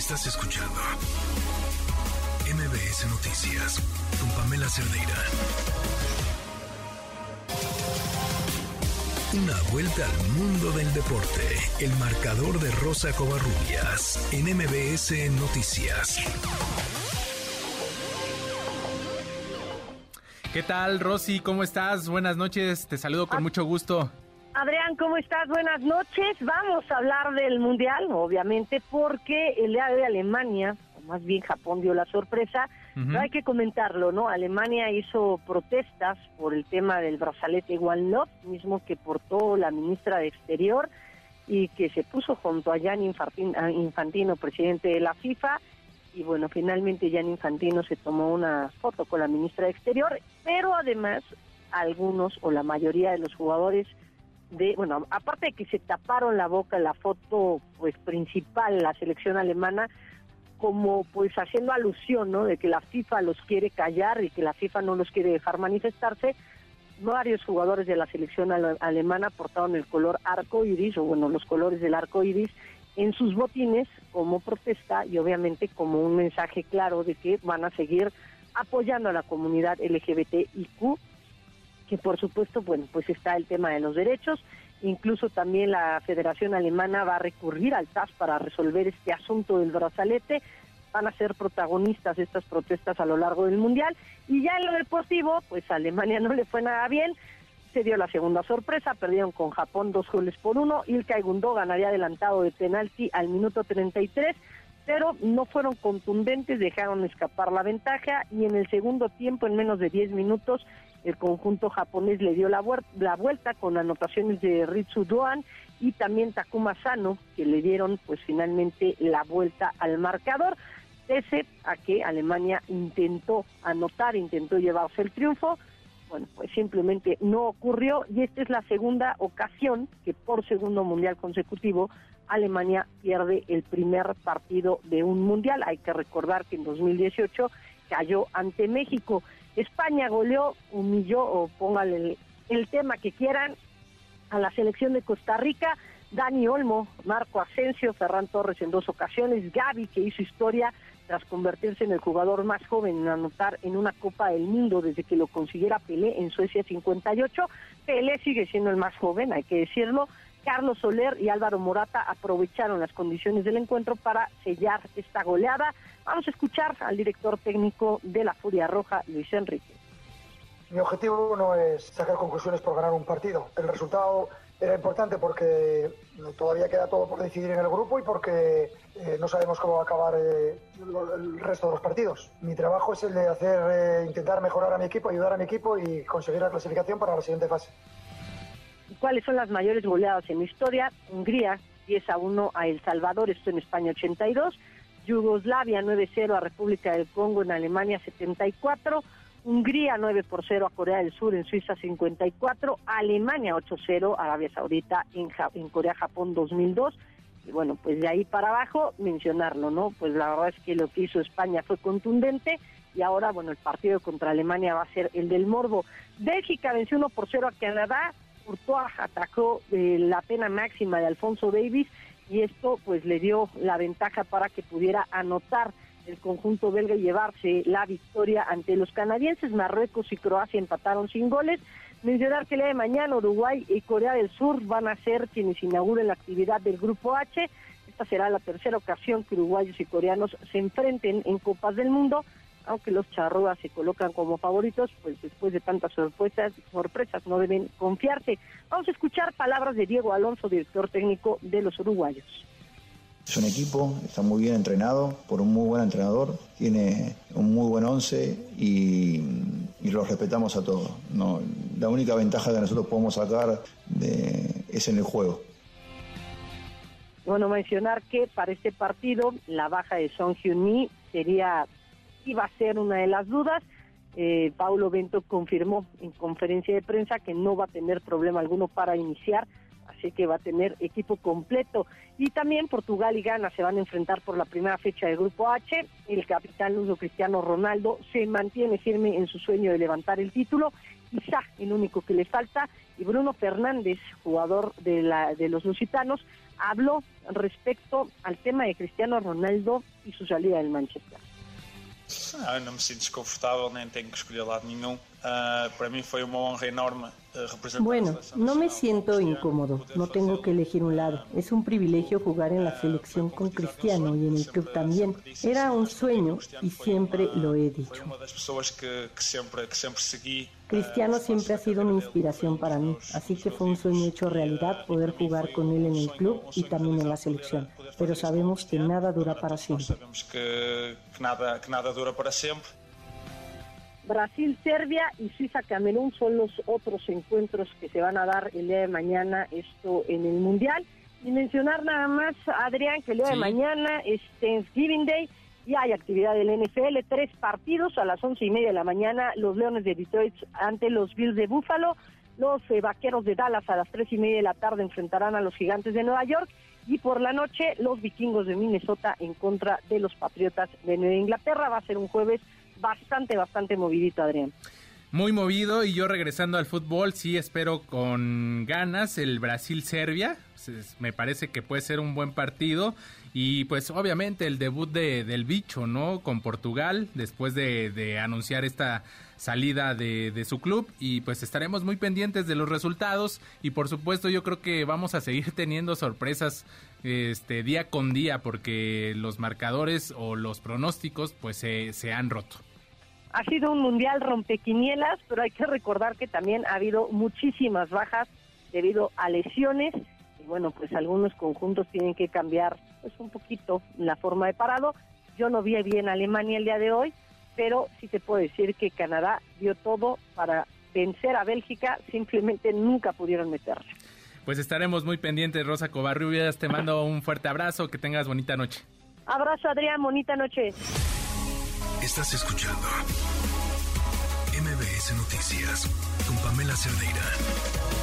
Estás escuchando MBS Noticias con Pamela Cerdeira. Una vuelta al mundo del deporte. El marcador de Rosa Covarrubias en MBS Noticias. ¿Qué tal, Rosy? ¿Cómo estás? Buenas noches. Te saludo con ah. mucho gusto. Adrián, ¿cómo estás? Buenas noches. Vamos a hablar del Mundial, obviamente, porque el día de Alemania, o más bien Japón dio la sorpresa, no hay que comentarlo, ¿no? Alemania hizo protestas por el tema del brazalete One Love, mismo que portó la ministra de Exterior y que se puso junto a Jan Infantino, presidente de la FIFA, y bueno, finalmente Jan Infantino se tomó una foto con la ministra de Exterior, pero además algunos o la mayoría de los jugadores de, bueno, aparte de que se taparon la boca la foto pues principal, la selección alemana, como pues haciendo alusión, ¿no? De que la FIFA los quiere callar y que la FIFA no los quiere dejar manifestarse. Varios jugadores de la selección alemana portaron el color arco iris, o bueno, los colores del arco iris, en sus botines como protesta y obviamente como un mensaje claro de que van a seguir apoyando a la comunidad LGBTIQ que por supuesto, bueno, pues está el tema de los derechos, incluso también la Federación Alemana va a recurrir al TAS para resolver este asunto del brazalete, van a ser protagonistas estas protestas a lo largo del Mundial, y ya en lo deportivo, pues a Alemania no le fue nada bien, se dio la segunda sorpresa, perdieron con Japón dos goles por uno, Ilkay Gundogan había adelantado de penalti al minuto 33, pero no fueron contundentes, dejaron escapar la ventaja. Y en el segundo tiempo, en menos de 10 minutos, el conjunto japonés le dio la, la vuelta con anotaciones de Ritsu Doan y también Takuma Sano, que le dieron pues finalmente la vuelta al marcador, pese a que Alemania intentó anotar, intentó llevarse el triunfo, bueno, pues simplemente no ocurrió y esta es la segunda ocasión que por segundo mundial consecutivo Alemania pierde el primer partido de un mundial. Hay que recordar que en 2018 cayó ante México. España goleó, humilló o póngale el, tema que quieran a la selección de Costa Rica. Dani Olmo, Marco Asensio, Ferran Torres en dos ocasiones, Gaby que hizo historia tras convertirse en el jugador más joven en anotar en una Copa del Mundo desde que lo consiguiera Pelé en Suecia 58. Pelé sigue siendo el más joven, hay que decirlo. Carlos Soler y Álvaro Morata aprovecharon las condiciones del encuentro para sellar esta goleada. Vamos a escuchar al director técnico de la Furia Roja, Luis Enrique. Mi objetivo no es sacar conclusiones por ganar un partido. El resultado era importante porque todavía queda todo por decidir en el grupo y porque eh, no sabemos cómo va a acabar eh, el resto de los partidos. Mi trabajo es el de hacer, eh, intentar mejorar a mi equipo, ayudar a mi equipo y conseguir la clasificación para la siguiente fase. ¿Cuáles son las mayores goleadas en la historia? Hungría 10 a 1 a El Salvador, esto en España 82. Yugoslavia 9-0 a República del Congo en Alemania 74, Hungría 9 por 0 a Corea del Sur en Suiza 54, Alemania 8-0 a Arabia Saudita en, en Corea Japón 2002 y bueno, pues de ahí para abajo mencionarlo, ¿no? Pues la verdad es que lo que hizo España fue contundente y ahora, bueno, el partido contra Alemania va a ser el del Morbo. Bélgica venció 1 por 0 a Canadá, Courtois atacó eh, la pena máxima de Alfonso Davis y esto pues le dio la ventaja para que pudiera anotar el conjunto belga y llevarse la victoria ante los canadienses. Marruecos y Croacia empataron sin goles. Mencionar que el día de mañana Uruguay y Corea del Sur van a ser quienes inauguren la actividad del Grupo H. Esta será la tercera ocasión que uruguayos y coreanos se enfrenten en Copas del Mundo aunque los charrúas se colocan como favoritos, pues después de tantas sorpresas, sorpresas no deben confiarse. Vamos a escuchar palabras de Diego Alonso, director técnico de los uruguayos. Es un equipo, está muy bien entrenado por un muy buen entrenador, tiene un muy buen once y, los respetamos a todos. No, la única ventaja que nosotros podemos sacar es en el juego. Bueno, mencionar que para este partido la baja de Son Hyun-mi sería iba a ser una de las dudas. Eh, Paulo Bento confirmó en conferencia de prensa que no va a tener problema alguno para iniciar, así que va a tener equipo completo. Y también Portugal y Ghana se van a enfrentar por la primera fecha del Grupo H. El capitán Luso Cristiano Ronaldo se mantiene firme en su sueño de levantar el título quizá el único que le falta, y Bruno Fernández, jugador de, la, de los Lusitanos, habló respecto al tema de Cristiano Ronaldo y su salida del Manchester. Ah, no me siento desconfortável, nem tengo que escolher lado nenhum. Uh, para mí fue una honra enorme uh, Bueno, no me siento incómodo, no tengo que elegir un lado. Es un privilegio jugar en la selección con Cristiano y en el club también. Era un sueño y siempre lo he dicho. Cristiano siempre ha sido una inspiración para mí, así que fue un sueño hecho realidad poder jugar con él en el club y también en la selección. Pero sabemos que nada dura para siempre. Sabemos que, nada, que nada dura para siempre. Brasil, Serbia y Suiza, Camerún son los otros encuentros que se van a dar el día de mañana, esto en el Mundial. Y mencionar nada más, Adrián, que el día de mañana es Thanksgiving Day y hay actividad del NFL, tres partidos a las once y media de la mañana, los Leones de Detroit ante los Bills de Buffalo, los eh, Vaqueros de Dallas a las tres y media de la tarde enfrentarán a los Gigantes de Nueva York y por la noche los Vikingos de Minnesota en contra de los Patriotas de Nueva Inglaterra. Va a ser un jueves bastante, bastante movidito, Adrián. Muy movido y yo regresando al fútbol, sí espero con ganas el Brasil-Serbia. Me parece que puede ser un buen partido. Y pues obviamente el debut de, del bicho, ¿no? Con Portugal, después de, anunciar esta salida de, de, su club. Y pues estaremos muy pendientes de los resultados. Y por supuesto yo creo que vamos a seguir teniendo sorpresas este día con día porque los marcadores o los pronósticos pues se, se han roto. Ha sido un mundial rompequinielas, pero hay que recordar que también ha habido muchísimas bajas debido a lesiones y bueno, pues algunos conjuntos tienen que cambiar pues un poquito la forma de parado. Yo no vi bien Alemania el día de hoy, pero sí te puedo decir que Canadá dio todo para vencer a Bélgica, simplemente nunca pudieron meterle. Pues estaremos muy pendientes, Rosa Covarrubias. Te mando un fuerte abrazo, que tengas bonita noche. Abrazo, Adrián, bonita noche. Estás escuchando MBS Noticias con Pamela Cerdeira.